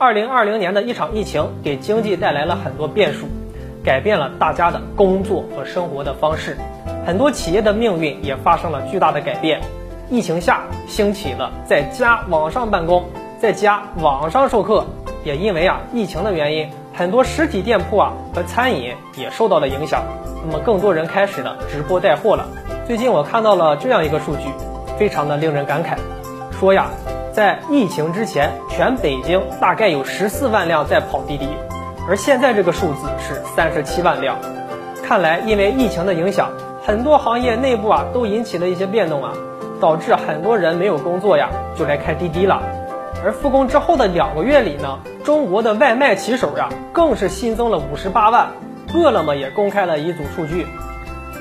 二零二零年的一场疫情给经济带来了很多变数，改变了大家的工作和生活的方式，很多企业的命运也发生了巨大的改变。疫情下兴起了在家网上办公，在家网上授课，也因为啊疫情的原因，很多实体店铺啊和餐饮也受到了影响。那么更多人开始了直播带货了。最近我看到了这样一个数据，非常的令人感慨，说呀，在疫情之前，全北京大概有十四万辆在跑滴滴，而现在这个数字是三十七万辆。看来因为疫情的影响，很多行业内部啊都引起了一些变动啊。导致很多人没有工作呀，就来开滴滴了。而复工之后的两个月里呢，中国的外卖骑手呀，更是新增了五十八万。饿了么也公开了一组数据，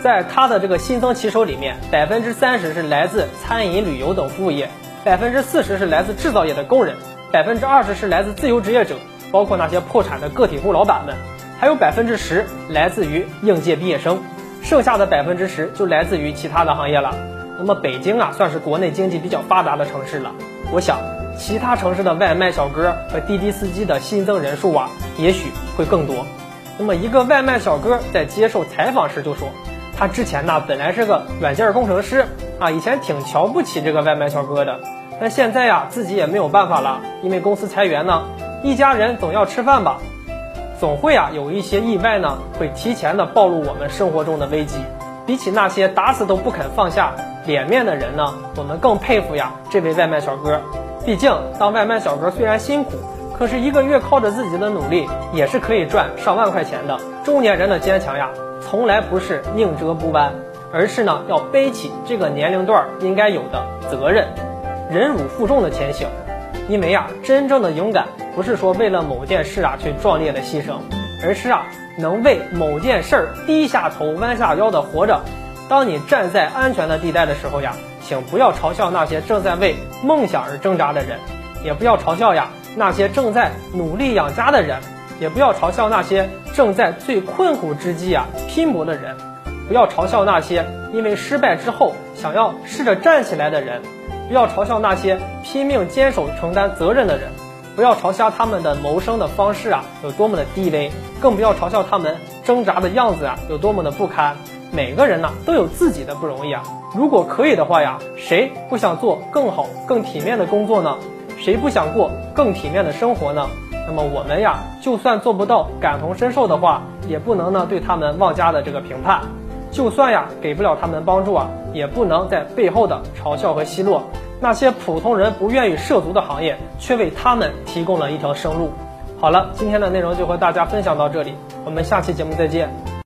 在它的这个新增骑手里面，百分之三十是来自餐饮、旅游等服务业，百分之四十是来自制造业的工人，百分之二十是来自自由职业者，包括那些破产的个体户老板们，还有百分之十来自于应届毕业生，剩下的百分之十就来自于其他的行业了。那么北京啊，算是国内经济比较发达的城市了。我想，其他城市的外卖小哥和滴滴司机的新增人数啊，也许会更多。那么一个外卖小哥在接受采访时就说，他之前呢本来是个软件工程师啊，以前挺瞧不起这个外卖小哥的，但现在呀自己也没有办法了，因为公司裁员呢，一家人总要吃饭吧，总会啊有一些意外呢，会提前的暴露我们生活中的危机。比起那些打死都不肯放下脸面的人呢，我们更佩服呀这位外卖小哥。毕竟当外卖小哥虽然辛苦，可是一个月靠着自己的努力也是可以赚上万块钱的。中年人的坚强呀，从来不是宁折不弯，而是呢要背起这个年龄段应该有的责任，忍辱负重的前行。因为呀，真正的勇敢不是说为了某件事啊去壮烈的牺牲，而是啊。能为某件事儿低下头、弯下腰的活着。当你站在安全的地带的时候呀，请不要嘲笑那些正在为梦想而挣扎的人，也不要嘲笑呀那些正在努力养家的人，也不要嘲笑那些正在最困苦之际啊拼搏的人，不要嘲笑那些因为失败之后想要试着站起来的人，不要嘲笑那些拼命坚守承担责任的人。不要嘲笑他们的谋生的方式啊有多么的低微，更不要嘲笑他们挣扎的样子啊有多么的不堪。每个人呢都有自己的不容易啊。如果可以的话呀，谁不想做更好、更体面的工作呢？谁不想过更体面的生活呢？那么我们呀，就算做不到感同身受的话，也不能呢对他们妄加的这个评判。就算呀给不了他们帮助啊，也不能在背后的嘲笑和奚落。那些普通人不愿意涉足的行业，却为他们提供了一条生路。好了，今天的内容就和大家分享到这里，我们下期节目再见。